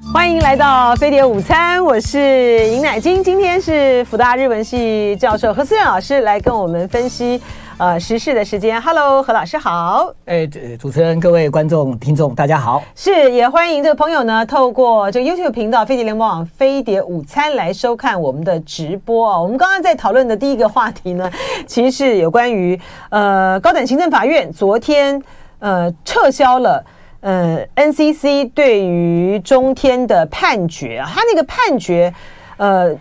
欢迎来到飞碟午餐，我是尹乃菁。今天是辅大日文系教授何思远老师来跟我们分析呃时事的时间。Hello，何老师好。哎，主持人、各位观众、听众，大家好。是，也欢迎这个朋友呢，透过这个 YouTube 频道飞碟联播网飞碟午餐来收看我们的直播啊。我们刚刚在讨论的第一个话题呢，其实是有关于呃高等行政法院昨天呃撤销了。呃，NCC 对于中天的判决，他那个判决，呃，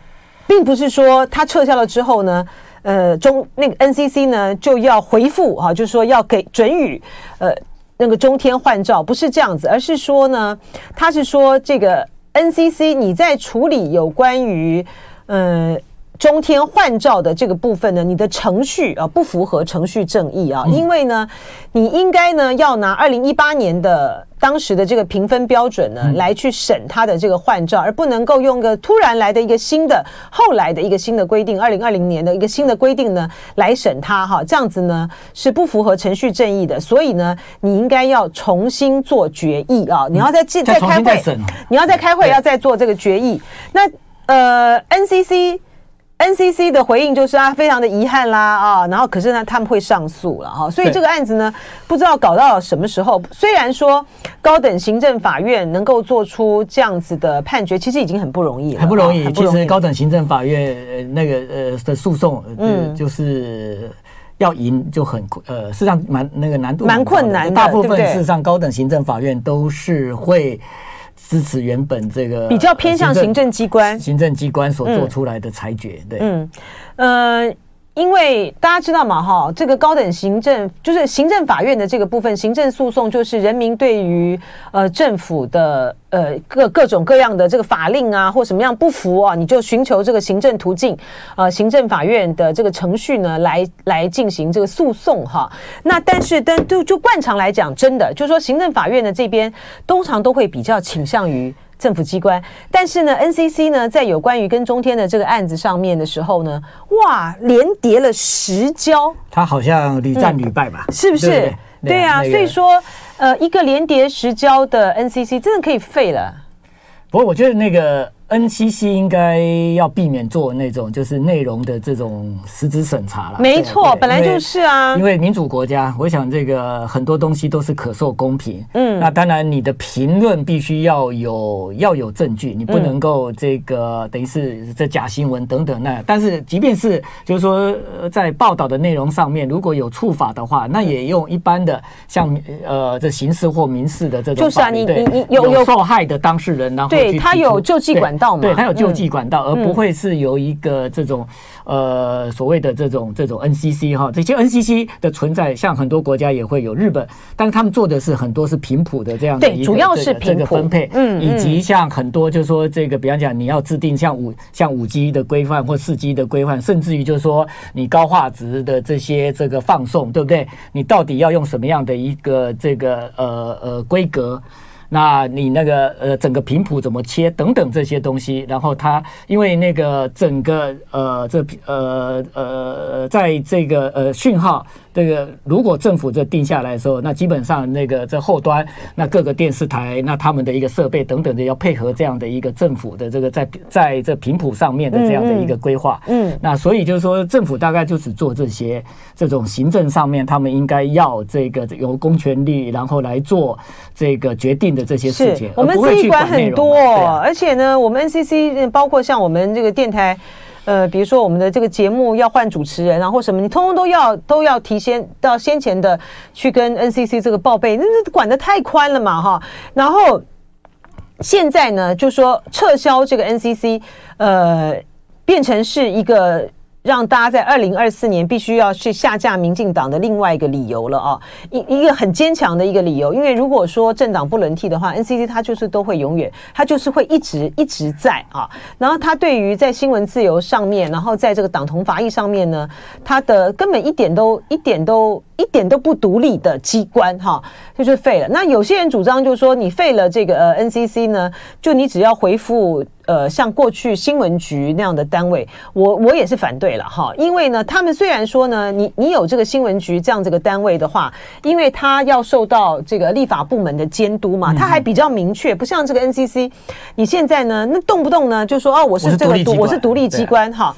并不是说他撤销了之后呢，呃，中那个 NCC 呢就要回复哈、就是说要给准予呃那个中天换照，不是这样子，而是说呢，他是说这个 NCC 你在处理有关于呃。中天换照的这个部分呢，你的程序啊不符合程序正义啊，因为呢，你应该呢要拿二零一八年的当时的这个评分标准呢来去审他的这个换照，而不能够用个突然来的一个新的后来的一个新的规定，二零二零年的一个新的规定呢来审他哈，这样子呢是不符合程序正义的，所以呢你应该要重新做决议啊，你要再再再开会，你要再开会要再做这个决议，那呃 NCC。NCC 的回应就是啊，非常的遗憾啦啊，然后可是呢，他们会上诉了哈，所以这个案子呢，不知道搞到什么时候。虽然说高等行政法院能够做出这样子的判决，其实已经很不容易了，很不容易。其实高等行政法院那个呃的诉讼，嗯，就是要赢就很呃，事实上蛮那个难度蛮困难的，大部分事实上高等行政法院都是会。支持原本这个比较偏向行政机关，行政机关所做出来的裁决，对，嗯，呃。因为大家知道嘛，哈，这个高等行政就是行政法院的这个部分，行政诉讼就是人民对于呃政府的呃各各种各样的这个法令啊或什么样不服啊，你就寻求这个行政途径，呃，行政法院的这个程序呢来来进行这个诉讼哈。那但是但就就惯常来讲，真的就是说行政法院的这边通常都会比较倾向于。政府机关，但是呢，NCC 呢，在有关于跟中天的这个案子上面的时候呢，哇，连跌了十交，他好像屡战屡败吧？嗯、是不是？对，对，对，对啊，那个、所以说，呃，一个连跌十交的 NCC 真的可以废了。不过，我觉得那个。NCC 应该要避免做那种就是内容的这种实质审查了。没错，本来就是啊。因为民主国家，我想这个很多东西都是可受公平。嗯，那当然你的评论必须要有要有证据，你不能够这个等于是这假新闻等等那。但是即便是就是说在报道的内容上面如果有触法的话，那也用一般的像呃这刑事或民事的这种就是啊，你你你有有受害的当事人，然后对他有救济管。对，它有救济管道，嗯、而不会是由一个这种、嗯、呃所谓的这种这种 NCC 哈，这些 NCC 的存在，像很多国家也会有日本，但是他们做的是很多是频谱的这样的一个主要是这个分配，嗯，以及像很多就是说这个，比方讲你要制定像五像五 G 的规范或四 G 的规范，甚至于就是说你高画质的这些这个放送，对不对？你到底要用什么样的一个这个呃呃规格？那你那个呃，整个频谱怎么切等等这些东西，然后它因为那个整个呃这呃呃在这个呃讯号。这个如果政府这定下来的时候，那基本上那个这后端那各个电视台那他们的一个设备等等的要配合这样的一个政府的这个在在这频谱上面的这样的一个规划。嗯，那所以就是说政府大概就只做这些这种行政上面，他们应该要这个由公权力然后来做这个决定的这些事情。我们自己管很多，而且呢，我们 NCC 包括像我们这个电台。呃，比如说我们的这个节目要换主持人啊，或什么，你通通都要都要提前到先前的去跟 NCC 这个报备，那那管得太宽了嘛，哈。然后现在呢，就说撤销这个 NCC，呃，变成是一个。让大家在二零二四年必须要去下架民进党的另外一个理由了啊，一一个很坚强的一个理由，因为如果说政党不轮替的话，NCC 它就是都会永远，它就是会一直一直在啊。然后它对于在新闻自由上面，然后在这个党同伐异上面呢，它的根本一点都一点都一点都不独立的机关哈，就是废了。那有些人主张就是说，你废了这个呃 NCC 呢，就你只要回复。呃像过去新闻局那样的单位，我我也是反对了哈，因为呢，他们虽然说呢，你你有这个新闻局这样这个单位的话，因为他要受到这个立法部门的监督嘛，他还比较明确，不像这个 NCC，你现在呢，那动不动呢就说哦，我是这个我是独立机关哈。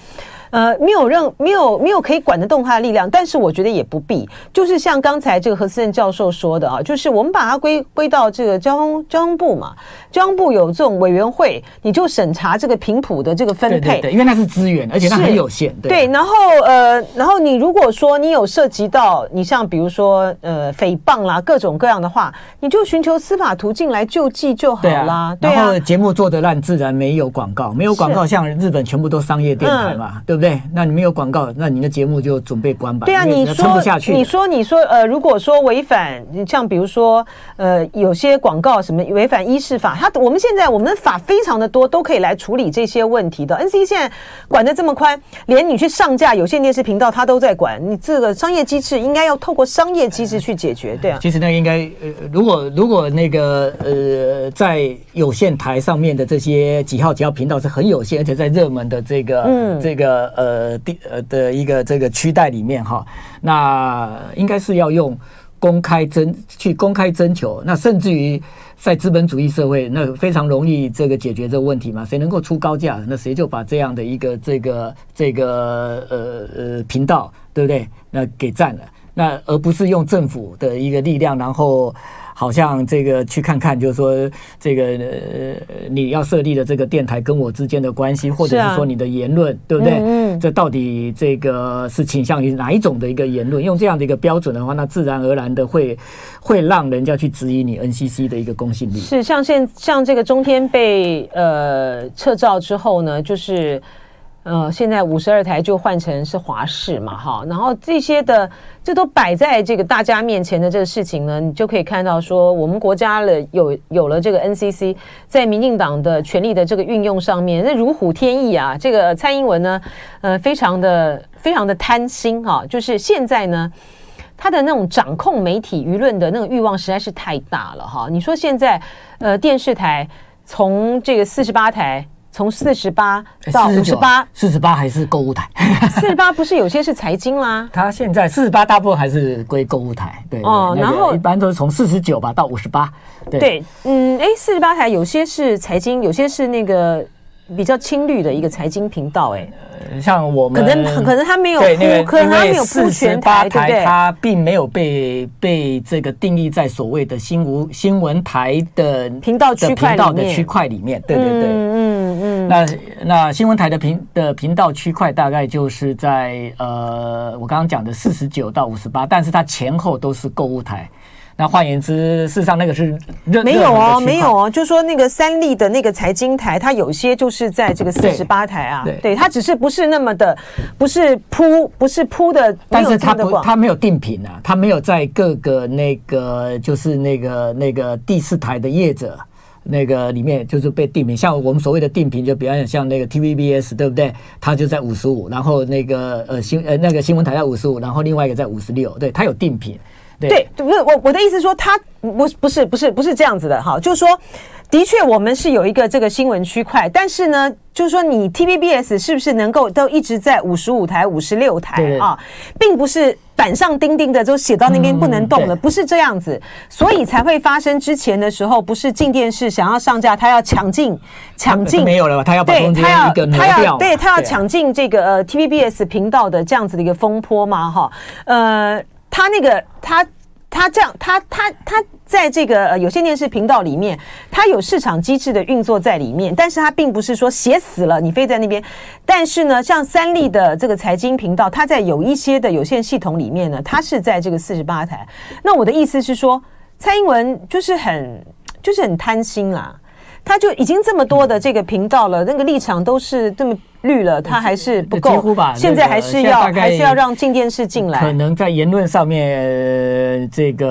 呃，没有任没有没有可以管得动他的力量，但是我觉得也不必，就是像刚才这个何思正教授说的啊，就是我们把它归归到这个交通交通部嘛，交通部有这种委员会，你就审查这个频谱的这个分配，对对对，因为那是资源，而且它很有限，对，对。然后呃，然后你如果说你有涉及到你像比如说呃诽谤啦各种各样的话，你就寻求司法途径来救济就好啦。对啊，然后节目做得烂，自然没有广告，没有广告，像日本全部都商业电台嘛，嗯、对不对？那你没有广告，那你的节目就准备关吧。对啊，你说不下去。你说你说呃，如果说违反，像比如说呃，有些广告什么违反医事法，他我们现在我们的法非常的多，都可以来处理这些问题的。NC 现在管的这么宽，连你去上架有线电视频道，他都在管。你这个商业机制应该要透过商业机制去解决，对啊。其实那应该呃，如果如果那个呃，在有线台上面的这些几号几号频道是很有限，而且在热门的这个嗯这个呃地。呃的一个这个区带里面哈，那应该是要用公开征去公开征求，那甚至于在资本主义社会，那非常容易这个解决这个问题嘛？谁能够出高价，那谁就把这样的一个这个这个呃呃频道，对不对？那给占了，那而不是用政府的一个力量，然后。好像这个去看看，就是说这个呃，你要设立的这个电台跟我之间的关系，或者是说你的言论，对不对？嗯嗯。这到底这个是倾向于哪一种的一个言论？用这样的一个标准的话，那自然而然的会会让人家去质疑你 NCC 的一个公信力。是像现像这个中天被呃撤照之后呢，就是。呃，现在五十二台就换成是华视嘛，哈，然后这些的这都摆在这个大家面前的这个事情呢，你就可以看到说，我们国家了有有了这个 NCC，在民进党的权力的这个运用上面，那如虎添翼啊。这个蔡英文呢，呃，非常的非常的贪心哈，就是现在呢，他的那种掌控媒体舆论的那种欲望实在是太大了哈。你说现在呃电视台从这个四十八台。从四十八到五十八，四十八还是购物台？四十八不是有些是财经吗？它现在四十八大部分还是归购物台，对哦。然后一般都是从四十九吧到五十八，对，嗯，哎，四十八台有些是财经，有些是那个比较青绿的一个财经频道，哎。像我们可能可能他没有铺，可能他没有铺全台，对不对？他并没有被被这个定义在所谓的新闻新闻台的频道区块的区块里面。对对对，嗯嗯。那那新闻台的频的频道区块大概就是在呃，我刚刚讲的四十九到五十八，但是它前后都是购物台。那换言之，事实上那个是没有哦，没有哦，就是说那个三立的那个财经台，它有些就是在这个四十八台啊，对，对，它只是不是那么的，不是铺，不是铺的，但是它不，它没有定频啊，它没有在各个那个就是那个那个第四台的业者那个里面就是被定频，像我们所谓的定频，就比方像那个 TVBS 对不对？它就在五十五，然后那个呃新呃那个新闻台在五十五，然后另外一个在五十六，对，它有定频。对，不是我我的意思说，他不不是不是不是这样子的哈，就是说，的确我们是有一个这个新闻区块，但是呢，就是说你 TVBS 是不是能够都一直在五十五台、五十六台啊，并不是板上钉钉的都写到那边不能动了，嗯、不是这样子，所以才会发生之前的时候，不是进电视想要上架，他要抢进抢进没有了吧？他要把中间一个他要，对他要抢进这个呃 TVBS 频道的这样子的一个风波嘛哈，呃。他那个，他他这样，他他他在这个呃有线电视频道里面，他有市场机制的运作在里面，但是他并不是说写死了你非在那边。但是呢，像三立的这个财经频道，它在有一些的有线系统里面呢，它是在这个四十八台。那我的意思是说，蔡英文就是很就是很贪心啦。他就已经这么多的这个频道了，那个立场都是这么绿了，它还是不够。现在还是要还是要让静电视进来。可能在言论上面，这个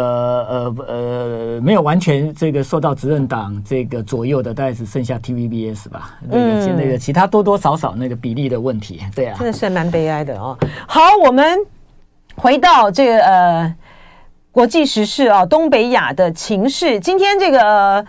呃呃没有完全这个受到执政党这个左右的，大概只剩下 TVBS 吧。那个那个其他多多少少那个比例的问题，对啊，真的是蛮悲哀的哦。好，我们回到这个呃国际时事啊，东北亚的情势。今天这个。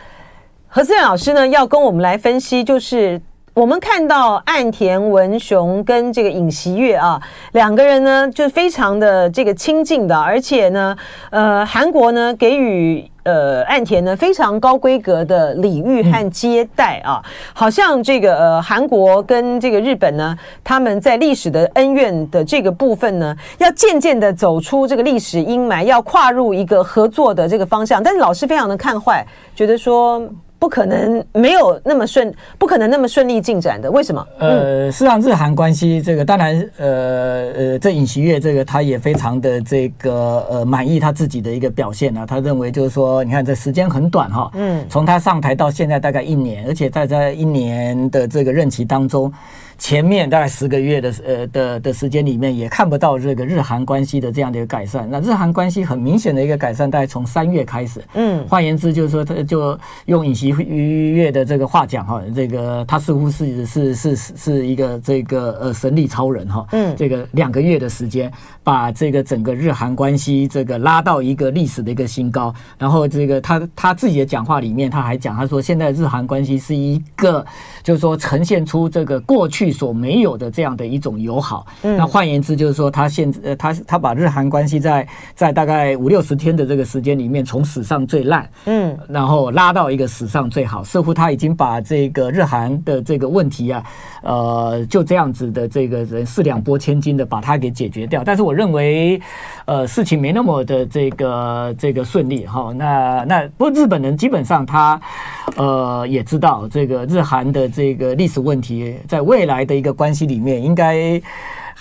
何思远老师呢，要跟我们来分析，就是我们看到岸田文雄跟这个尹锡悦啊两个人呢，就非常的这个亲近的，而且呢，呃，韩国呢给予。呃，岸田呢非常高规格的礼遇和接待啊，好像这个呃韩国跟这个日本呢，他们在历史的恩怨的这个部分呢，要渐渐的走出这个历史阴霾，要跨入一个合作的这个方向。但是老师非常的看坏，觉得说。不可能没有那么顺，不可能那么顺利进展的。为什么？呃，事实上，日韩关系这个，当然，呃呃，这尹锡悦这个，他也非常的这个呃满意他自己的一个表现啊。他认为就是说，你看这时间很短哈，嗯，从他上台到现在大概一年，而且在在一年的这个任期当中。前面大概十个月的呃的的时间里面，也看不到这个日韩关系的这样的一个改善。那日韩关系很明显的一个改善，大概从三月开始。嗯，换言之就是说，他就用尹锡悦的这个话讲哈，这个他似乎是是是是一个这个呃神力超人哈。嗯，这个两个月的时间，把这个整个日韩关系这个拉到一个历史的一个新高。然后这个他他自己的讲话里面，他还讲他说，现在日韩关系是一个就是说呈现出这个过去。所没有的这样的一种友好，嗯，那换言之就是说，他现呃，他他把日韩关系在在大概五六十天的这个时间里面，从史上最烂，嗯，然后拉到一个史上最好，似乎他已经把这个日韩的这个问题啊，呃，就这样子的这个人四两拨千斤的把它给解决掉。但是我认为，呃，事情没那么的这个这个顺利哈。那那不过日本人基本上他呃也知道这个日韩的这个历史问题，在未来的一个关系里面，应该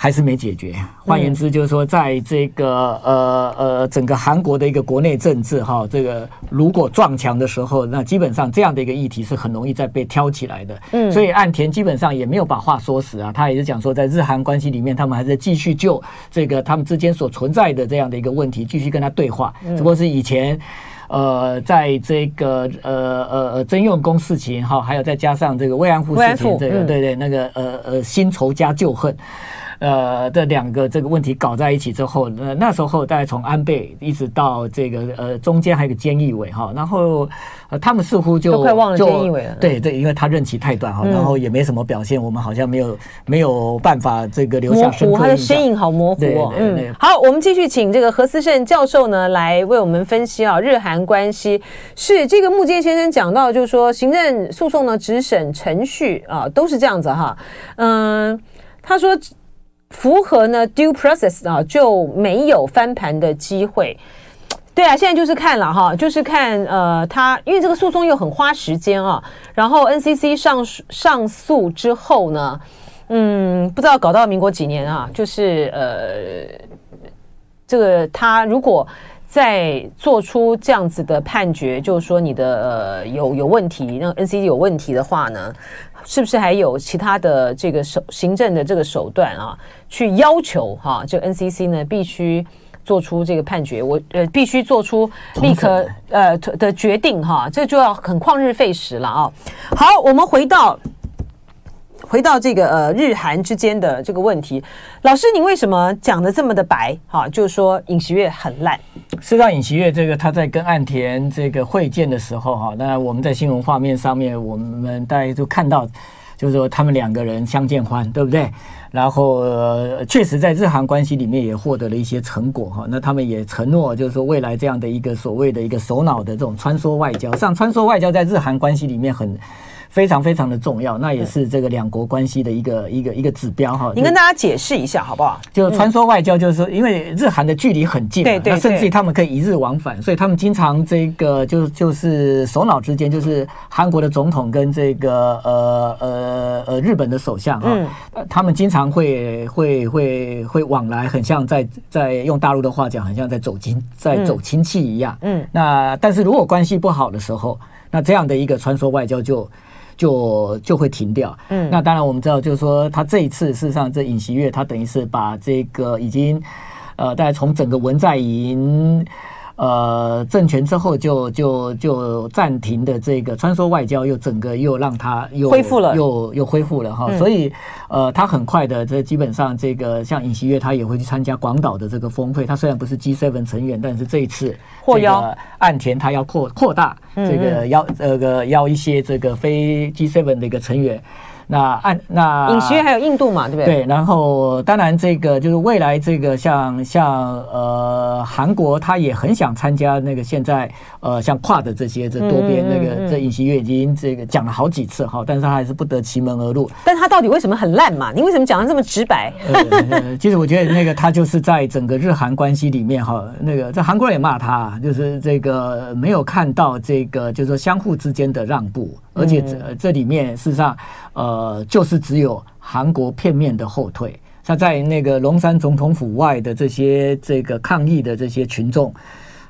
还是没解决。换言之，就是说，在这个呃呃整个韩国的一个国内政治哈，这个如果撞墙的时候，那基本上这样的一个议题是很容易再被挑起来的。嗯，所以岸田基本上也没有把话说死啊，他也是讲说，在日韩关系里面，他们还是继续就这个他们之间所存在的这样的一个问题继续跟他对话。只不过是以前。呃，在这个呃呃呃征用工事情哈，还有再加上这个慰安妇事情，这个对对，那个呃呃新仇加旧恨。呃，的两个这个问题搞在一起之后，那那时候大概从安倍一直到这个呃中间还有个菅义伟哈，然后呃他们似乎就都快忘了菅义伟了。对对，因为他任期太短哈，然后也没什么表现，我们好像没有没有办法这个留下深刻。他的身影好模糊哦。嗯，好，我们继续请这个何思胜教授呢来为我们分析啊，日韩关系是这个木间先生讲到，就是说行政诉讼呢，只审程序啊，都是这样子哈。嗯，他说。符合呢 due process 啊，就没有翻盘的机会。对啊，现在就是看了哈，就是看呃，他因为这个诉讼又很花时间啊。然后 NCC 上上诉之后呢，嗯，不知道搞到民国几年啊？就是呃，这个他如果再做出这样子的判决，就是说你的呃有有问题，那 NCC 有问题的话呢？是不是还有其他的这个手行政的这个手段啊，去要求哈、啊，这个 NCC 呢必须做出这个判决，我呃必须做出立刻呃的决定哈、啊，这就要很旷日费时了啊。好，我们回到回到这个呃日韩之间的这个问题，老师，你为什么讲得这么的白？哈、就是说尹锡悦很烂。事实上，尹锡悦这个他在跟岸田这个会见的时候，哈，那我们在新闻画面上面，我们大家都看到，就是说他们两个人相见欢，对不对？然后、呃、确实在日韩关系里面也获得了一些成果，哈。那他们也承诺，就是说未来这样的一个所谓的一个首脑的这种穿梭外交，像穿梭外交在日韩关系里面很。非常非常的重要，那也是这个两国关系的一个一个一个指标哈。你跟大家解释一下好不好？就穿梭外交，就是说，因为日韩的距离很近，对对，那甚至于他们可以一日往返，所以他们经常这个就就是首脑之间，就是韩国的总统跟这个呃呃呃日本的首相啊，他们经常会会会会往来，很像在在用大陆的话讲，很像在走亲在走亲戚一样。嗯，那但是如果关系不好的时候，那这样的一个穿梭外交就。就就会停掉。嗯，那当然我们知道，就是说他这一次事实上，这尹锡悦他等于是把这个已经，呃，大概从整个文在寅。呃，政权之后就就就暂停的这个穿梭外交，又整个又让他又恢复了，又又恢复了哈。所以呃，他很快的，这基本上这个像尹锡悦，他也会去参加广岛的这个峰会。他虽然不是 G seven 成员，但是这一次获邀岸田他要扩扩大这个邀这个邀一些这个非 G seven 的一个成员。那按那尹锡悦还有印度嘛，对不对？对，然后当然这个就是未来这个像像呃韩国，他也很想参加那个现在呃像跨的这些这多边那个、嗯嗯嗯、这尹锡悦已经这个讲了好几次哈，但是他还是不得其门而入。但他到底为什么很烂嘛？你为什么讲的这么直白？呃，其实我觉得那个他就是在整个日韩关系里面哈，那个这韩国人也骂他，就是这个没有看到这个就是说相互之间的让步。而且这这里面事实上，呃，就是只有韩国片面的后退。他在那个龙山总统府外的这些这个抗议的这些群众，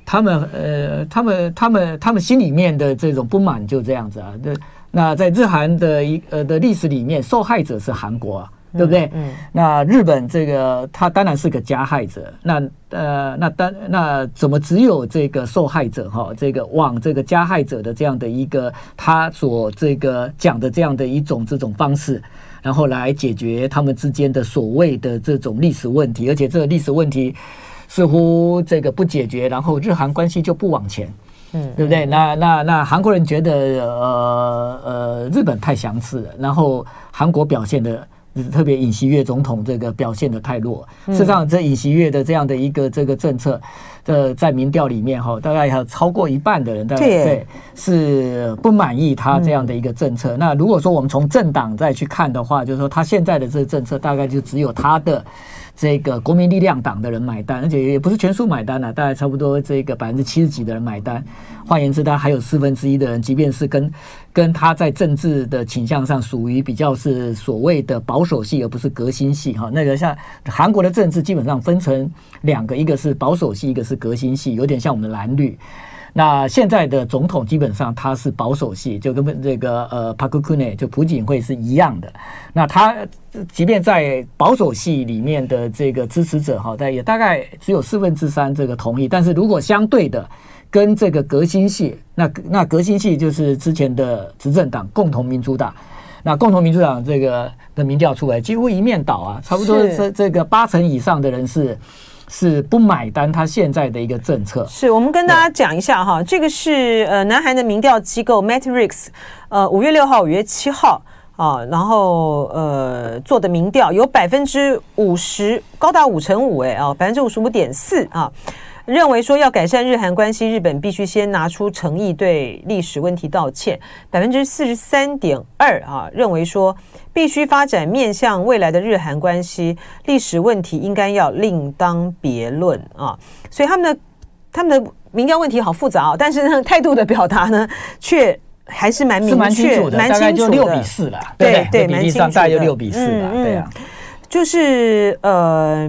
他们呃，他们他们他们心里面的这种不满就这样子啊。那那在日韩的一呃的历史里面，受害者是韩国啊。对不对？嗯，嗯，那日本这个他当然是个加害者。那呃，那当那怎么只有这个受害者哈？这个往这个加害者的这样的一个他所这个讲的这样的一种这种方式，然后来解决他们之间的所谓的这种历史问题，而且这个历史问题似乎这个不解决，然后日韩关系就不往前，嗯，对不对？那那那韩国人觉得呃呃日本太强势了，然后韩国表现的。特别尹锡悦总统这个表现的太弱，事实上，这尹锡悦的这样的一个这个政策，这，在民调里面哈，大概有超过一半的人，对对，是不满意他这样的一个政策。那如果说我们从政党再去看的话，就是说他现在的这个政策，大概就只有他的。这个国民力量党的人买单，而且也不是全数买单了，大概差不多这个百分之七十几的人买单。换言之，他还有四分之一的人，即便是跟跟他在政治的倾向上属于比较是所谓的保守系，而不是革新系哈。那个像韩国的政治基本上分成两个，一个是保守系，一个是革新系，有点像我们的蓝绿。那现在的总统基本上他是保守系，就跟这个呃朴槿惠就朴槿惠是一样的。那他即便在保守系里面的这个支持者哈，但也大概只有四分之三这个同意。但是如果相对的跟这个革新系，那那革新系就是之前的执政党共同民主党，那共同民主党这个的民调出来几乎一面倒啊，差不多这这个八成以上的人是。是不买单他现在的一个政策。是我们跟大家讲一下哈，这个是呃南韩的民调机构 Matrix，呃五月六号、五月七号啊，然后呃做的民调有百分之五十，高达五成五哎啊，百分之五十五点四啊。认为说要改善日韩关系，日本必须先拿出诚意对历史问题道歉。百分之四十三点二啊，认为说必须发展面向未来的日韩关系，历史问题应该要另当别论啊。所以他们的他们的民调问题好复杂啊，但是呢态度的表达呢，却还是蛮明确、蛮清楚的，大概就六比四了。对对，比例上大概就六比四了。对啊，就是呃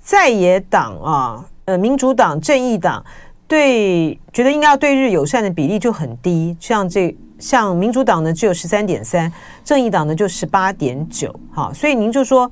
在野党啊。呃，民主党、正义党对觉得应该要对日友善的比例就很低，像这像民主党呢只有十三点三，正义党呢就十八点九，哈，所以您就说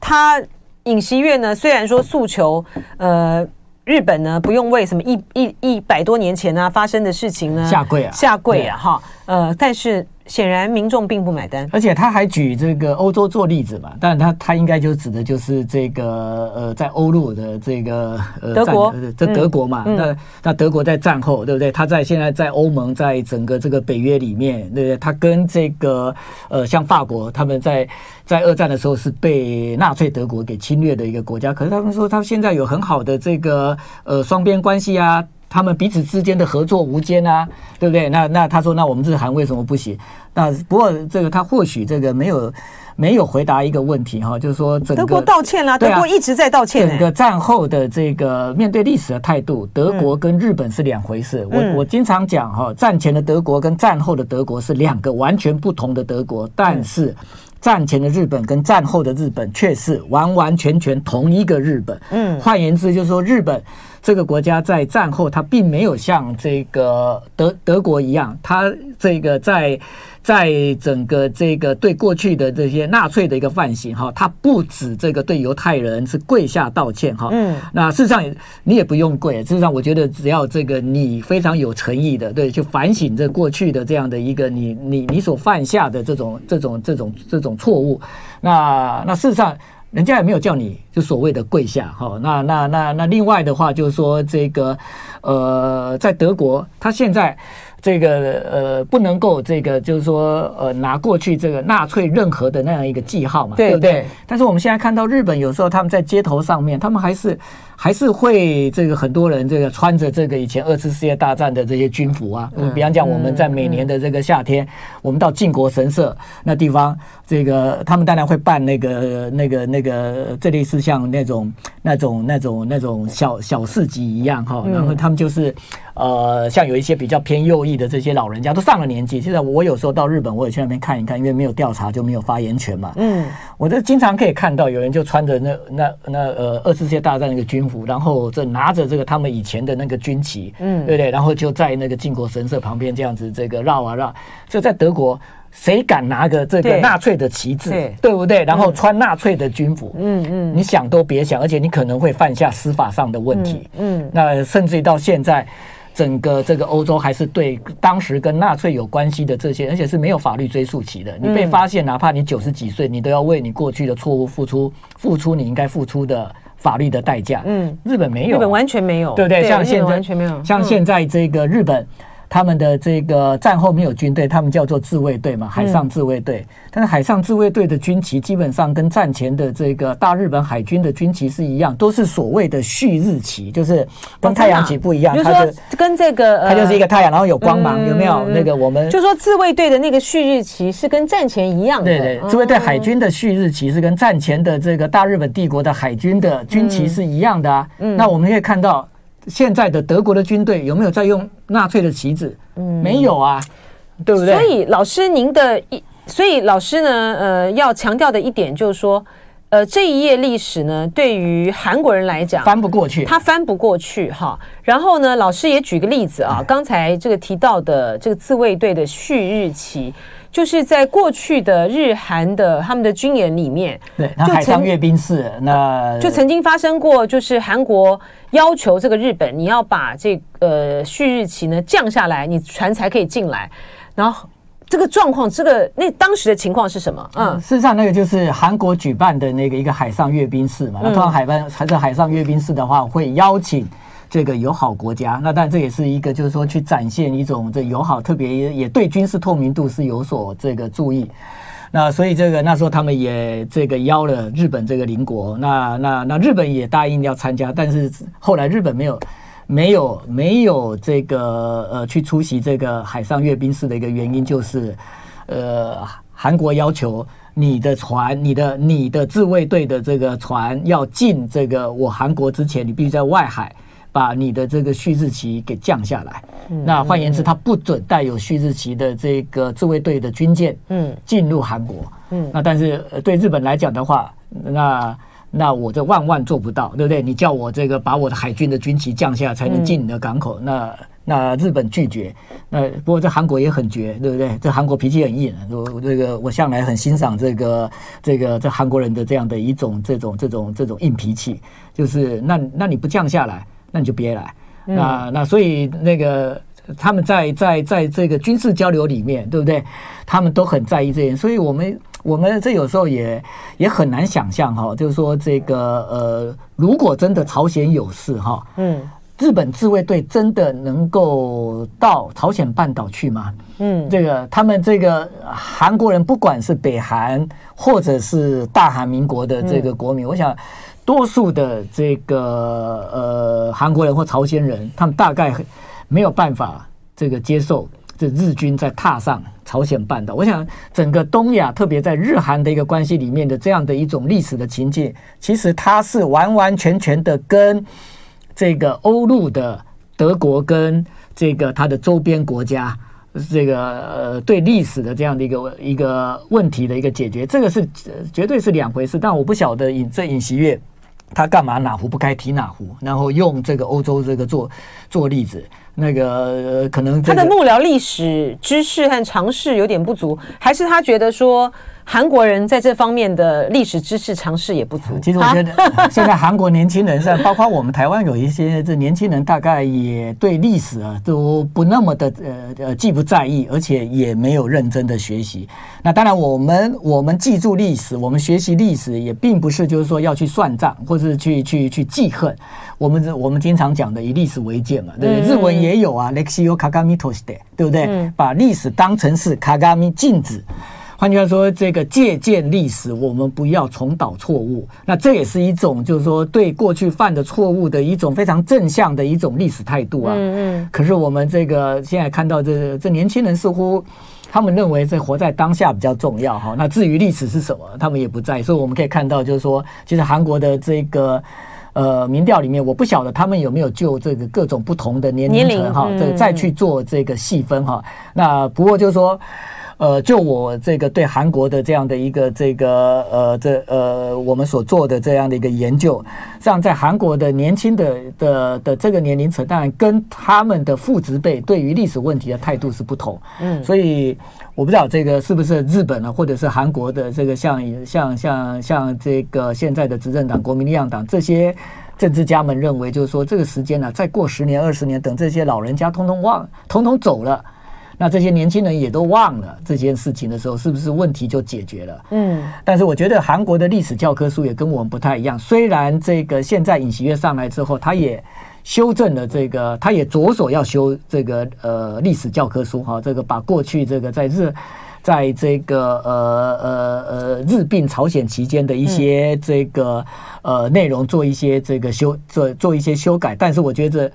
他尹锡悦呢虽然说诉求呃日本呢不用为什么一一一百多年前呢、啊、发生的事情呢下跪啊下跪啊哈呃，但是。显然民众并不买单，而且他还举这个欧洲做例子嘛，但他他应该就指的就是这个呃，在欧陆的这个呃德国，这德国嘛，嗯、那那德国在战后对不对？他在现在在欧盟，在整个这个北约里面，对不对？他跟这个呃像法国，他们在在二战的时候是被纳粹德国给侵略的一个国家，可是他们说他们现在有很好的这个呃双边关系啊。他们彼此之间的合作无间啊，对不对？那那他说，那我们日韩为什么不行？那不过这个他或许这个没有没有回答一个问题哈，就是说整个德国道歉啦，德国一直在道歉。整个战后的这个面对历史的态度，德国跟日本是两回事。我我经常讲哈，战前的德国跟战后的德国是两个完全不同的德国，但是战前的日本跟战后的日本却是完完全全同一个日本。嗯，换言之就是说日本。这个国家在战后，它并没有像这个德德国一样，它这个在在整个这个对过去的这些纳粹的一个犯行哈，它不止这个对犹太人是跪下道歉哈，嗯，那事实上你也不用跪，事实上我觉得只要这个你非常有诚意的，对，就反省这过去的这样的一个你你你所犯下的这种这种这种这种错误，那那事实上。人家也没有叫你就所谓的跪下哈，那那那那另外的话就是说这个，呃，在德国，他现在这个呃不能够这个就是说呃拿过去这个纳粹任何的那样一个记号嘛，对，对不对？但是我们现在看到日本有时候他们在街头上面，他们还是还是会这个很多人这个穿着这个以前二次世界大战的这些军服啊，嗯，比方讲我们在每年的这个夏天，嗯、我们到靖国神社那地方，这个他们当然会办那个那个那个这类似像那种那种那种那种小小市集一样哈，然后他们就是。呃，像有一些比较偏右翼的这些老人家都上了年纪。现在我有时候到日本，我也去那边看一看，因为没有调查就没有发言权嘛。嗯，我就经常可以看到有人就穿着那那那呃二次世界大战那个军服，然后这拿着这个他们以前的那个军旗，嗯，对不对？然后就在那个靖国神社旁边这样子这个绕啊绕。这在德国。谁敢拿个这个纳粹的旗帜，对，对不对？然后穿纳粹的军服，嗯嗯，你想都别想，而且你可能会犯下司法上的问题，嗯，嗯，那甚至于到现在，整个这个欧洲还是对当时跟纳粹有关系的这些，而且是没有法律追溯期的。你被发现，哪怕你九十几岁，你都要为你过去的错误付出付出你应该付出的法律的代价。嗯，日本没有，日本完全没有，对不对？像现在完全没有，像现在这个日本。他们的这个战后没有军队，他们叫做自卫队嘛，海上自卫队。嗯、但是海上自卫队的军旗基本上跟战前的这个大日本海军的军旗是一样，都是所谓的旭日旗，就是跟太阳旗不一样。哦、它就跟这个，它就是一个太阳，然后有光芒，嗯、有没有？那个我们就说自卫队的那个旭日旗是跟战前一样的。对对，自卫队海军的旭日旗是跟战前的这个大日本帝国的海军的军旗是一样的啊。嗯、那我们可以看到。现在的德国的军队有没有在用纳粹的旗帜？嗯，没有啊，对不对？所以老师您的一，所以老师呢，呃，要强调的一点就是说，呃，这一页历史呢，对于韩国人来讲翻不过去，他翻不过去哈。然后呢，老师也举个例子啊，刚才这个提到的这个自卫队的旭日旗。就是在过去的日韩的他们的军演里面，对，那海上阅兵式，那就曾经发生过，就是韩国要求这个日本，你要把这个旭日旗呢降下来，你船才可以进来。然后这个状况，这个那当时的情况是什么？嗯，事实上那个就是韩国举办的那个一个海上阅兵式嘛。那通常海班还是海上阅兵式的话，会邀请。这个友好国家，那但这也是一个，就是说去展现一种这友好，特别也对军事透明度是有所这个注意。那所以这个那时候他们也这个邀了日本这个邻国，那那那日本也答应要参加，但是后来日本没有没有没有这个呃去出席这个海上阅兵式的一个原因就是，呃，韩国要求你的船，你的你的自卫队的这个船要进这个我韩国之前，你必须在外海。把你的这个旭日旗给降下来，嗯、那换言之，他不准带有旭日旗的这个自卫队的军舰，嗯，进入韩国，嗯，那但是对日本来讲的话，那那我这万万做不到，对不对？你叫我这个把我的海军的军旗降下才能进你的港口，嗯、那那日本拒绝，那不过这韩国也很绝，对不对？这韩国脾气很硬，我这个我向来很欣赏这个这个这韩国人的这样的一种这种这种这种硬脾气，就是那那你不降下来。那你就别来，那那所以那个他们在在在这个军事交流里面，对不对？他们都很在意这些，所以我们我们这有时候也也很难想象哈，就是说这个呃，如果真的朝鲜有事哈，嗯，日本自卫队真的能够到朝鲜半岛去吗？嗯，这个他们这个韩国人，不管是北韩或者是大韩民国的这个国民，我想。多数的这个呃韩国人或朝鲜人，他们大概没有办法这个接受这日军在踏上朝鲜半岛。我想整个东亚，特别在日韩的一个关系里面的这样的一种历史的情境，其实它是完完全全的跟这个欧陆的德国跟这个它的周边国家这个呃对历史的这样的一个一个问题的一个解决，这个是绝对是两回事。但我不晓得尹这尹锡悦。他干嘛哪壶不开提哪壶，然后用这个欧洲这个做做例子，那个、呃、可能、这个、他的幕僚历史知识和尝试有点不足，还是他觉得说？韩国人在这方面的历史知识尝试也不足。其实我觉得现在韩国年轻人，像包括我们台湾有一些这年轻人，大概也对历史啊都不那么的呃呃既不在意，而且也没有认真的学习。那当然，我们我们记住历史，我们学习历史，也并不是就是说要去算账，或是去去去记恨。我们我们经常讲的以历史为鉴嘛，对不对？日文也有啊，Lexio 有卡卡米托西的，对不对？嗯、把历史当成是卡卡米镜子。换句话说，这个借鉴历史，我们不要重蹈错误。那这也是一种，就是说对过去犯的错误的一种非常正向的一种历史态度啊。嗯嗯。可是我们这个现在看到这这年轻人似乎他们认为这活在当下比较重要哈。那至于历史是什么，他们也不在。所以我们可以看到，就是说，其实韩国的这个呃民调里面，我不晓得他们有没有就这个各种不同的年龄层哈，这再去做这个细分哈。那不过就是说。呃，就我这个对韩国的这样的一个这个呃这呃我们所做的这样的一个研究，像在韩国的年轻的的的这个年龄层，当然跟他们的父职辈对于历史问题的态度是不同。嗯，所以我不知道这个是不是日本啊，或者是韩国的这个像像像像这个现在的执政党国民力量党这些政治家们认为，就是说这个时间呢，再过十年二十年，等这些老人家通通忘，通通走了。那这些年轻人也都忘了这件事情的时候，是不是问题就解决了？嗯，但是我觉得韩国的历史教科书也跟我们不太一样。虽然这个现在尹锡悦上来之后，他也修正了这个，他也着手要修这个呃历史教科书哈，这个把过去这个在日，在这个呃呃呃日并朝鲜期间的一些这个呃内容做一些这个修做做一些修改，但是我觉得。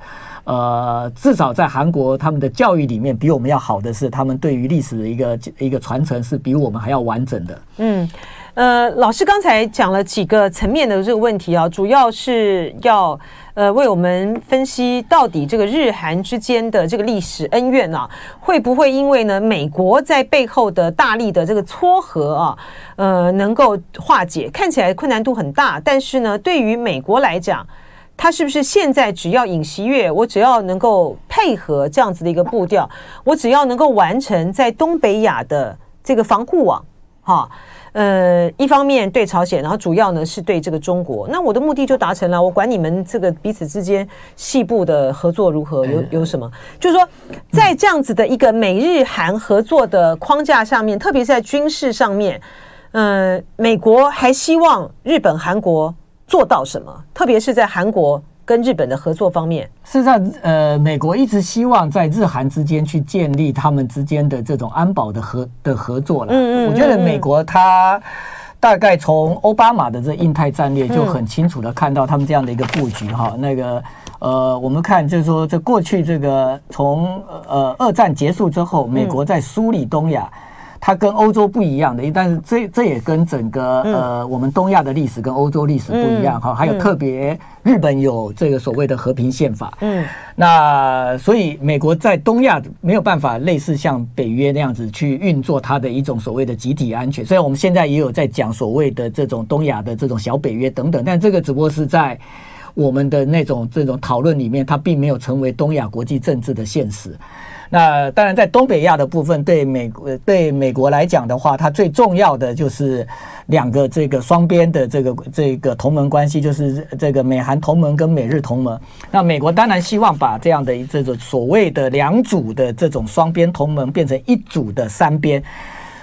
呃，至少在韩国，他们的教育里面比我们要好的是，他们对于历史的一个一个传承是比我们还要完整的。嗯，呃，老师刚才讲了几个层面的这个问题啊，主要是要呃为我们分析到底这个日韩之间的这个历史恩怨啊，会不会因为呢美国在背后的大力的这个撮合啊，呃，能够化解？看起来困难度很大，但是呢，对于美国来讲。他是不是现在只要尹锡悦，我只要能够配合这样子的一个步调，我只要能够完成在东北亚的这个防护网，哈，呃，一方面对朝鲜，然后主要呢是对这个中国，那我的目的就达成了。我管你们这个彼此之间细部的合作如何，有有什么？就是说，在这样子的一个美日韩合作的框架上面，特别是在军事上面，嗯，美国还希望日本、韩国。做到什么？特别是在韩国跟日本的合作方面，事实上，呃，美国一直希望在日韩之间去建立他们之间的这种安保的合的合作了。嗯嗯，嗯，我觉得美国它大概从奥巴马的这印太战略就很清楚的看到他们这样的一个布局哈。那个呃，我们看就是说，这过去这个从呃二战结束之后，美国在梳理东亚。它跟欧洲不一样的，但是这这也跟整个呃我们东亚的历史跟欧洲历史不一样哈。还有特别日本有这个所谓的和平宪法，嗯，那所以美国在东亚没有办法类似像北约那样子去运作它的一种所谓的集体安全。虽然我们现在也有在讲所谓的这种东亚的这种小北约等等，但这个只不过是在我们的那种这种讨论里面，它并没有成为东亚国际政治的现实。那当然，在东北亚的部分，对美国对美国来讲的话，它最重要的就是两个这个双边的这个这个同盟关系，就是这个美韩同盟跟美日同盟。那美国当然希望把这样的这种所谓的两组的这种双边同盟变成一组的三边。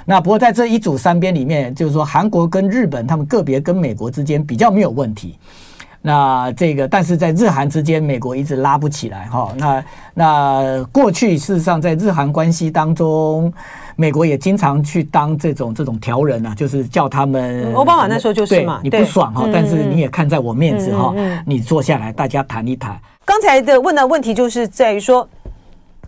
那不过在这一组三边里面，就是说韩国跟日本他们个别跟美国之间比较没有问题。那这个，但是在日韩之间，美国一直拉不起来哈。那那过去事实上在日韩关系当中，美国也经常去当这种这种调人啊，就是叫他们。奥巴马那时候就是嘛，你不爽哈，但是你也看在我面子哈，你坐下来大家谈一谈。刚才的问的问题就是在于说，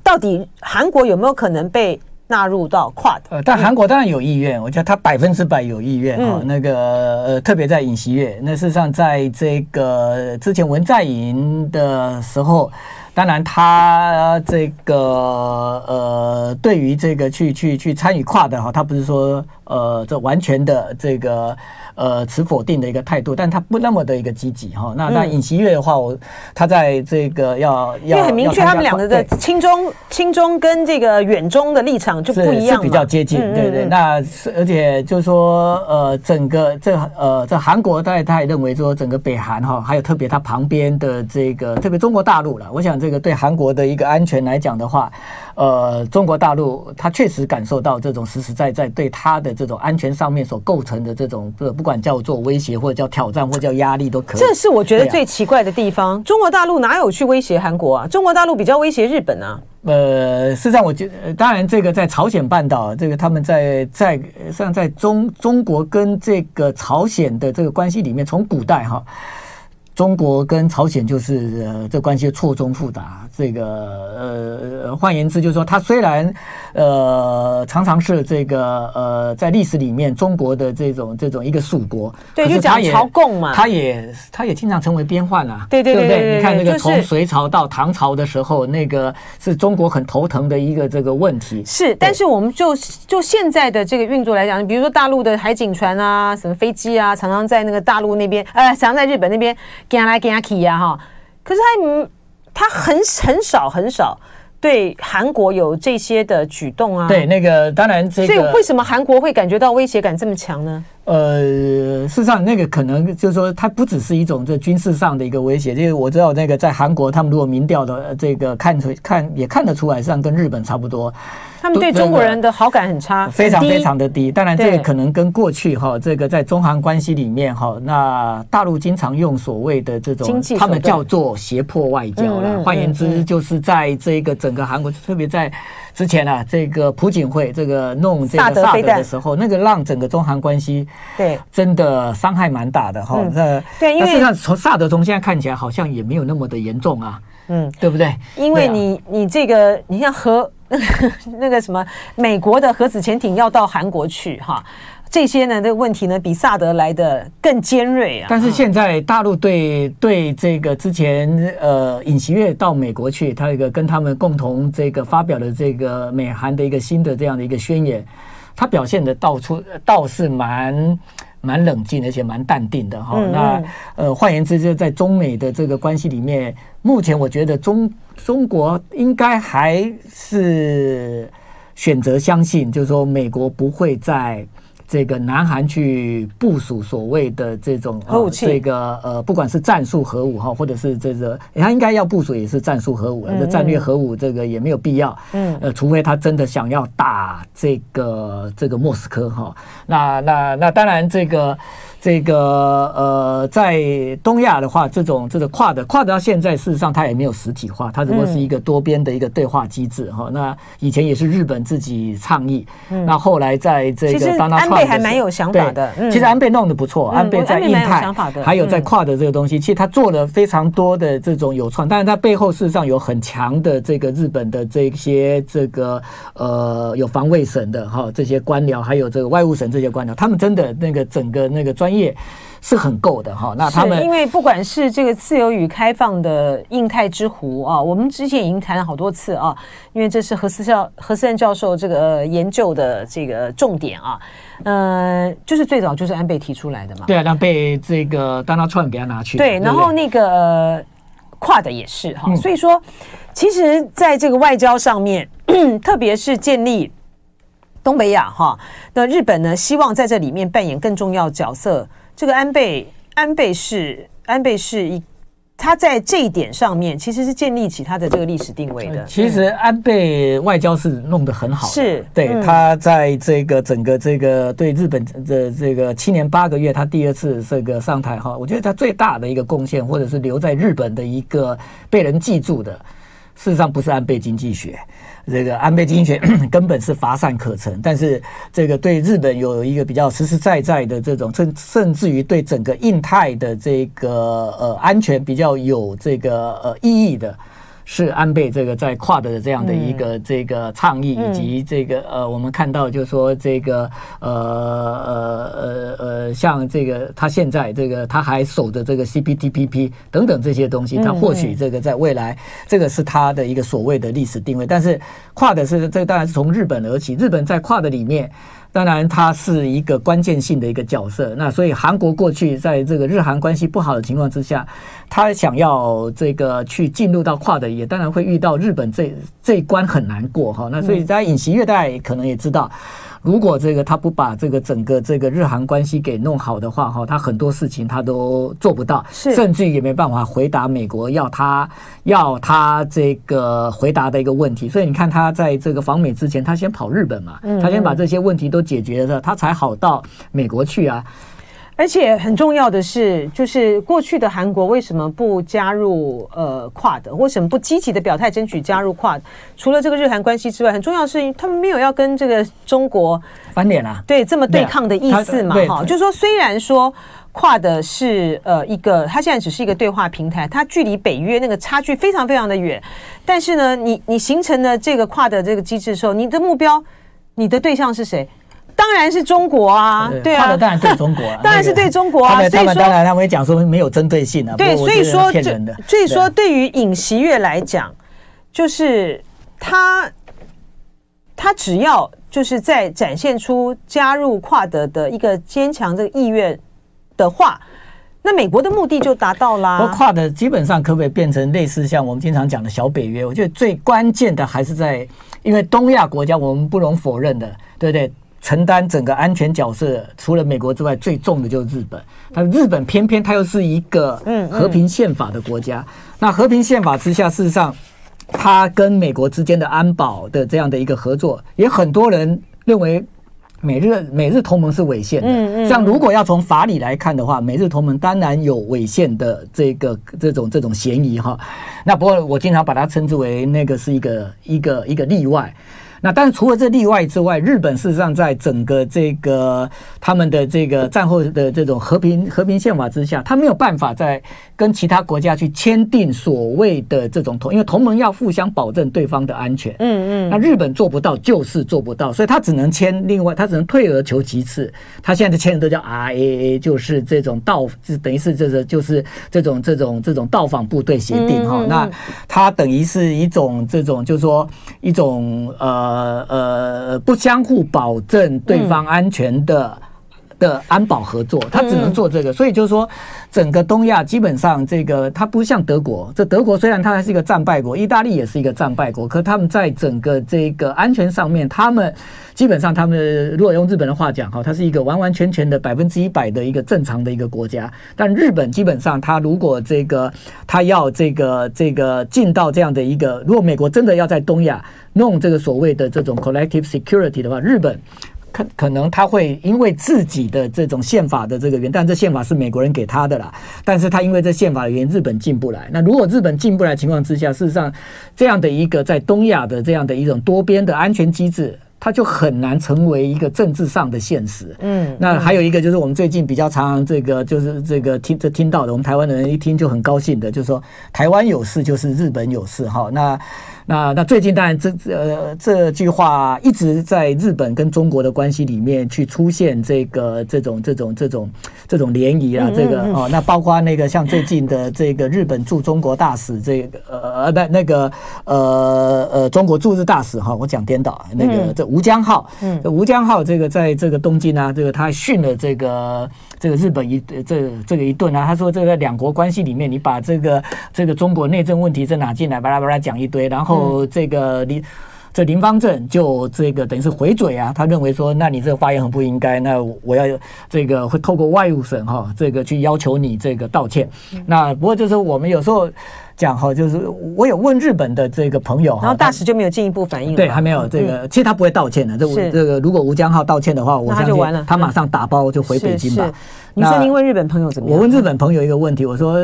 到底韩国有没有可能被？纳入到 QUAD，呃，但韩国当然有意愿，我觉得他百分之百有意愿哈。那个呃，特别在尹锡悦，那事实上在这个之前文在寅的时候，当然他这个呃，对于这个去去去参与 QUAD 哈，他不是说呃，这完全的这个。呃，持否定的一个态度，但他不那么的一个积极哈。那那尹锡悦的话，我他在这个要要，因为很明确，他们两个的亲中亲中跟这个远中的立场就不一样，是比较接近，对对。那而且就是说，呃，整个这呃这韩国，他他也认为说，整个北韩哈，还有特别他旁边的这个特别中国大陆了，我想这这个对韩国的一个安全来讲的话，呃，中国大陆他确实感受到这种实实在在对他的这种安全上面所构成的这种，不管叫做威胁或者叫挑战或者叫压力都可以。这是我觉得最奇怪的地方。中国大陆哪有去威胁韩国啊？中国大陆比较威胁日本啊。呃，事实上，我觉得当然这个在朝鲜半岛，这个他们在在像在中中国跟这个朝鲜的这个关系里面，从古代哈。中国跟朝鲜就是呃，这关系错综复杂。这个呃，换言之，就是说，他虽然呃常常是这个呃，在历史里面中国的这种这种一个属国，对，就讲朝贡嘛，他也他也经常成为边患啊，对对对对，对，你看那个从隋朝到唐朝的时候，那个是中国很头疼的一个这个问题。是，但是我们就就现在的这个运作来讲，比如说大陆的海警船啊，什么飞机啊，常常在那个大陆那边，呃，常常在日本那边。跟来跟去呀哈，可是他嗯，他很很少很少对韩国有这些的举动啊。对，那个当然这个，所以为什么韩国会感觉到威胁感这么强呢？呃，事实上，那个可能就是说，它不只是一种这军事上的一个威胁。就是我知道，那个在韩国，他们如果民调的这个看出看也看得出来，实际上跟日本差不多。他们对中国人的好感很差，非常非常的低。当然，这个可能跟过去哈，这个在中韩关系里面哈，那大陆经常用所谓的这种，他们叫做胁迫外交了。换言之，就是在这个整个韩国，特别在之前啊，这个朴槿惠这个弄这个萨德的时候，那个让整个中韩关系对真的伤害蛮大的哈。那对，因为实际上从萨德从现在看起来好像也没有那么的严重啊，嗯，对不对？因为你你这个你像核。那 个那个什么，美国的核子潜艇要到韩国去哈，这些呢，这个问题呢，比萨德来的更尖锐啊。但是现在大陆对对这个之前呃尹锡悦到美国去，他有一个跟他们共同这个发表的这个美韩的一个新的这样的一个宣言，他表现的倒出倒是蛮。蛮冷静，而且蛮淡定的哈。嗯嗯，那呃，换言之，就在中美的这个关系里面，目前我觉得中中国应该还是选择相信，就是说美国不会在。这个南韩去部署所谓的这种核武器，这个呃，不管是战术核武哈，或者是这个，他应该要部署也是战术核武，这战略核武这个也没有必要，嗯，呃，除非他真的想要打这个这个莫斯科哈，那那那当然这个。这个呃，在东亚的话，这种这个跨的跨的到现在，事实上它也没有实体化，它只不过是一个多边的一个对话机制哈、嗯。那以前也是日本自己倡议，嗯、那后来在这个当他安倍还蛮有想法的，嗯、其实安倍弄得不错，安倍在印太还有在跨的这个东西，其实他做了非常多的这种有创，但是他背后事实上有很强的这个日本的这些这个呃有防卫省的哈这些官僚，还有这个外务省这些官僚，他们真的那个整个那个专业。业是很够的哈，那他们因为不管是这个自由与开放的印太之湖啊，我们之前已经谈了好多次啊，因为这是何思教何思安教授这个研究的这个重点啊，呃，就是最早就是安倍提出来的嘛，对啊，让被这个 Donald Trump 给他拿去，对，然后那个跨的也是哈，所以说其实在这个外交上面，特别是建立。东北亚哈，那日本呢？希望在这里面扮演更重要角色。这个安倍，安倍是安倍是一，他在这一点上面其实是建立起他的这个历史定位的。其实安倍外交是弄得很好的，是对他在这个整个这个对日本的这个七年八个月，他第二次这个上台哈，我觉得他最大的一个贡献，或者是留在日本的一个被人记住的，事实上不是安倍经济学。这个安倍经济学 根本是乏善可陈，但是这个对日本有一个比较实实在在的这种，甚甚至于对整个印太的这个呃安全比较有这个呃意义的。是安倍这个在跨的这样的一个这个倡议，以及这个呃，我们看到就是说这个呃呃呃呃，像这个他现在这个他还守着这个 CPTPP 等等这些东西，他或许这个在未来这个是他的一个所谓的历史定位。但是跨的是这当然是从日本而起，日本在跨的里面。当然，它是一个关键性的一个角色。那所以，韩国过去在这个日韩关系不好的情况之下，他想要这个去进入到跨的，也当然会遇到日本这这一关很难过哈。那所以，在尹锡悦大家可能也知道。如果这个他不把这个整个这个日韩关系给弄好的话，哈，他很多事情他都做不到，甚至也没办法回答美国要他要他这个回答的一个问题。所以你看他在这个访美之前，他先跑日本嘛，他先把这些问题都解决了，他才好到美国去啊。而且很重要的是，就是过去的韩国为什么不加入呃 QUAD？为什么不积极的表态争取加入 QUAD？除了这个日韩关系之外，很重要的是他们没有要跟这个中国翻脸啊，对，这么对抗的意思嘛？哈，就是说虽然说 QUAD 是呃一个，它现在只是一个对话平台，它距离北约那个差距非常非常的远，但是呢，你你形成了这个 QUAD 的这个机制的时候，你的目标，你的对象是谁？当然是中国啊，对啊，当然对中国啊，当然是对中国啊。所以说，当然他们会讲说没有针对性啊。对，所以说，所以说，对于尹锡悦来讲，就是他他只要就是在展现出加入跨德的一个坚强这个意愿的话，那美国的目的就达到啦。跨德基本上可不可以变成类似像我们经常讲的小北约？我觉得最关键的还是在，因为东亚国家我们不容否认的，对不对？承担整个安全角色，除了美国之外，最重的就是日本。但日本偏偏它又是一个和平宪法的国家。那和平宪法之下，事实上，它跟美国之间的安保的这样的一个合作，也很多人认为美日美日同盟是违宪的。像如果要从法理来看的话，美日同盟当然有违宪的这个这种这种嫌疑哈。那不过我经常把它称之为那个是一个一个一个例外。那但是除了这例外之外，日本事实上在整个这个他们的这个战后的这种和平和平宪法之下，他没有办法在跟其他国家去签订所谓的这种同，因为同盟要互相保证对方的安全。嗯嗯。那日本做不到，就是做不到，所以他只能签。另外，他只能退而求其次。他现在签的都叫 RAA，就是这种到，就等于是这个就是这种这种这种到访部队协定哈。那他等于是一种这种，就是说一种呃。呃呃，不相互保证对方安全的的安保合作，他只能做这个。所以就是说，整个东亚基本上这个，它不像德国。这德国虽然它还是一个战败国，意大利也是一个战败国，可他们在整个这个安全上面，他们基本上他们如果用日本的话讲哈，它是一个完完全全的百分之一百的一个正常的一个国家。但日本基本上，它如果这个它要这个这个进到这样的一个，如果美国真的要在东亚。弄这个所谓的这种 collective security 的话，日本可可能他会因为自己的这种宪法的这个原因，但这宪法是美国人给他的啦。但是他因为这宪法的原因，日本进不来。那如果日本进不来情况之下，事实上这样的一个在东亚的这样的一种多边的安全机制，它就很难成为一个政治上的现实。嗯，那还有一个就是我们最近比较常常这个就是这个听这听到的，我们台湾的人一听就很高兴的，就是说台湾有事就是日本有事哈。那那那最近当然这呃这句话一直在日本跟中国的关系里面去出现这个这种这种这种这种涟漪啊，这个哦，那包括那个像最近的这个日本驻中国大使这个呃那那个呃呃中国驻日大使哈，我讲颠倒，那个这吴江浩，嗯，吴江浩这个在这个东京啊，这个他训了这个这个日本一这这个一顿啊，他说这个两国关系里面，你把这个这个中国内政问题再拿进来，巴拉巴拉讲一堆，然后。哦，这个林这林方正就这个等于是回嘴啊，他认为说，那你这个发言很不应该，那我要这个会透过外务省哈，这个去要求你这个道歉。那不过就是我们有时候讲哈，就是我有问日本的这个朋友，然后大使就没有进一步反应，对，还没有这个，其实他不会道歉的。这这个如果吴江浩道歉的话，我相信他马上打包就回北京吧。你说您问日本朋友怎么样？我问日本朋友一个问题，我说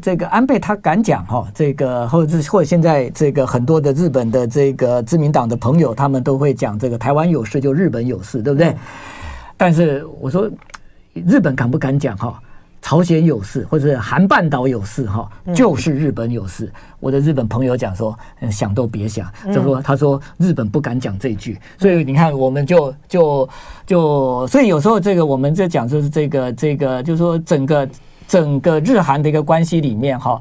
这个安倍他敢讲哈，这个或者是或者现在这个很多的日本的这个自民党的朋友，他们都会讲这个台湾有事就日本有事，对不对？但是我说日本敢不敢讲哈？朝鲜有事，或者是韩半岛有事，哈，就是日本有事。我的日本朋友讲说，想都别想。就说他说日本不敢讲这句，所以你看，我们就就就，所以有时候这个我们在讲就是这个这个，就是说整个整个日韩的一个关系里面，哈。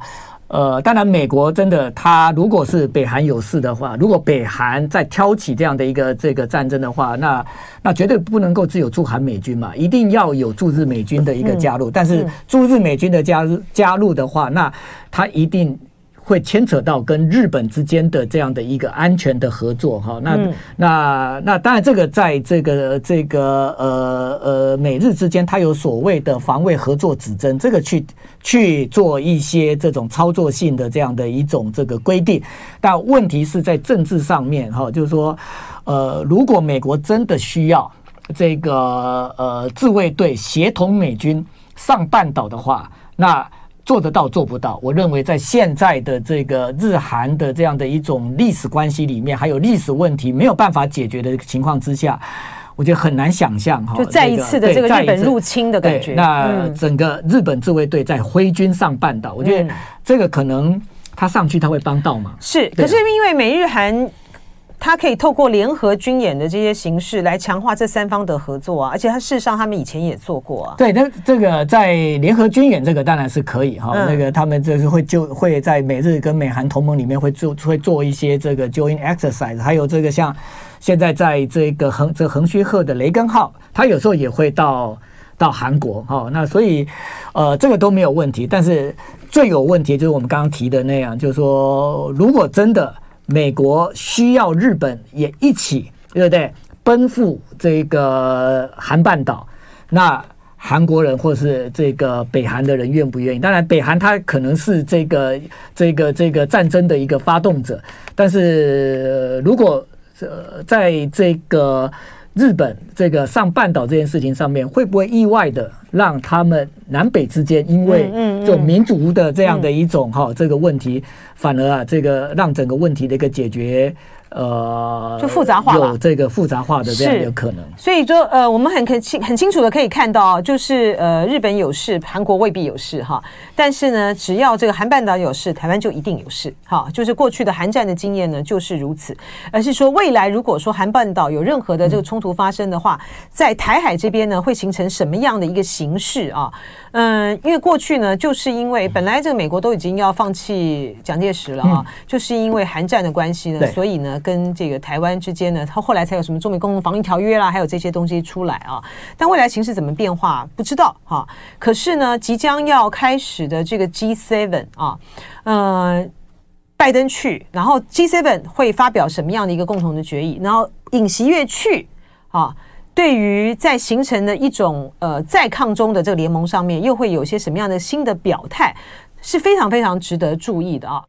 呃，当然，美国真的，他如果是北韩有事的话，如果北韩再挑起这样的一个这个战争的话，那那绝对不能够只有驻韩美军嘛，一定要有驻日美军的一个加入。但是驻日美军的加入加入的话，那他一定会牵扯到跟日本之间的这样的一个安全的合作哈，那、嗯、那那当然这个在这个这个呃呃美日之间，它有所谓的防卫合作指针，这个去去做一些这种操作性的这样的一种这个规定，但问题是在政治上面哈，就是说呃，如果美国真的需要这个呃自卫队协同美军上半岛的话，那。做得到做不到？我认为在现在的这个日韩的这样的一种历史关系里面，还有历史问题没有办法解决的情况之下，我觉得很难想象哈。就再一次的这个日本入侵的感觉。那整个日本自卫队在挥军上半岛，我觉得这个可能他上去他会帮到吗？是，可是因为美日韩。他可以透过联合军演的这些形式来强化这三方的合作啊，而且他事实上他们以前也做过啊。对，那这个在联合军演这个当然是可以哈，嗯、那个他们就是会就会在美日跟美韩同盟里面会做会做一些这个 joint exercise，还有这个像现在在这个横这横须贺的雷根号，他有时候也会到到韩国哈，那所以呃这个都没有问题，但是最有问题就是我们刚刚提的那样，就是说如果真的。美国需要日本也一起，对不对？奔赴这个韩半岛，那韩国人或是这个北韩的人愿不愿意？当然，北韩他可能是这个这个这个战争的一个发动者，但是如果呃在这个。日本这个上半岛这件事情上面，会不会意外的让他们南北之间因为这种民族的这样的一种哈这个问题，反而啊这个让整个问题的一个解决。呃，就复杂化了，有这个复杂化的这样的可能。所以说，呃，我们很很清很清楚的可以看到，就是呃，日本有事，韩国未必有事哈。但是呢，只要这个韩半岛有事，台湾就一定有事哈。就是过去的韩战的经验呢，就是如此。而是说，未来如果说韩半岛有任何的这个冲突发生的话，嗯、在台海这边呢，会形成什么样的一个形式啊？嗯，因为过去呢，就是因为本来这个美国都已经要放弃蒋介石了啊，嗯、就是因为韩战的关系呢，所以呢。跟这个台湾之间呢，他后来才有什么中美共同防御条约啦，还有这些东西出来啊。但未来形势怎么变化不知道哈。可是呢，即将要开始的这个 G7 啊，呃，拜登去，然后 G7 会发表什么样的一个共同的决议？然后尹锡悦去啊，对于在形成的一种呃在抗中的这个联盟上面，又会有些什么样的新的表态，是非常非常值得注意的啊。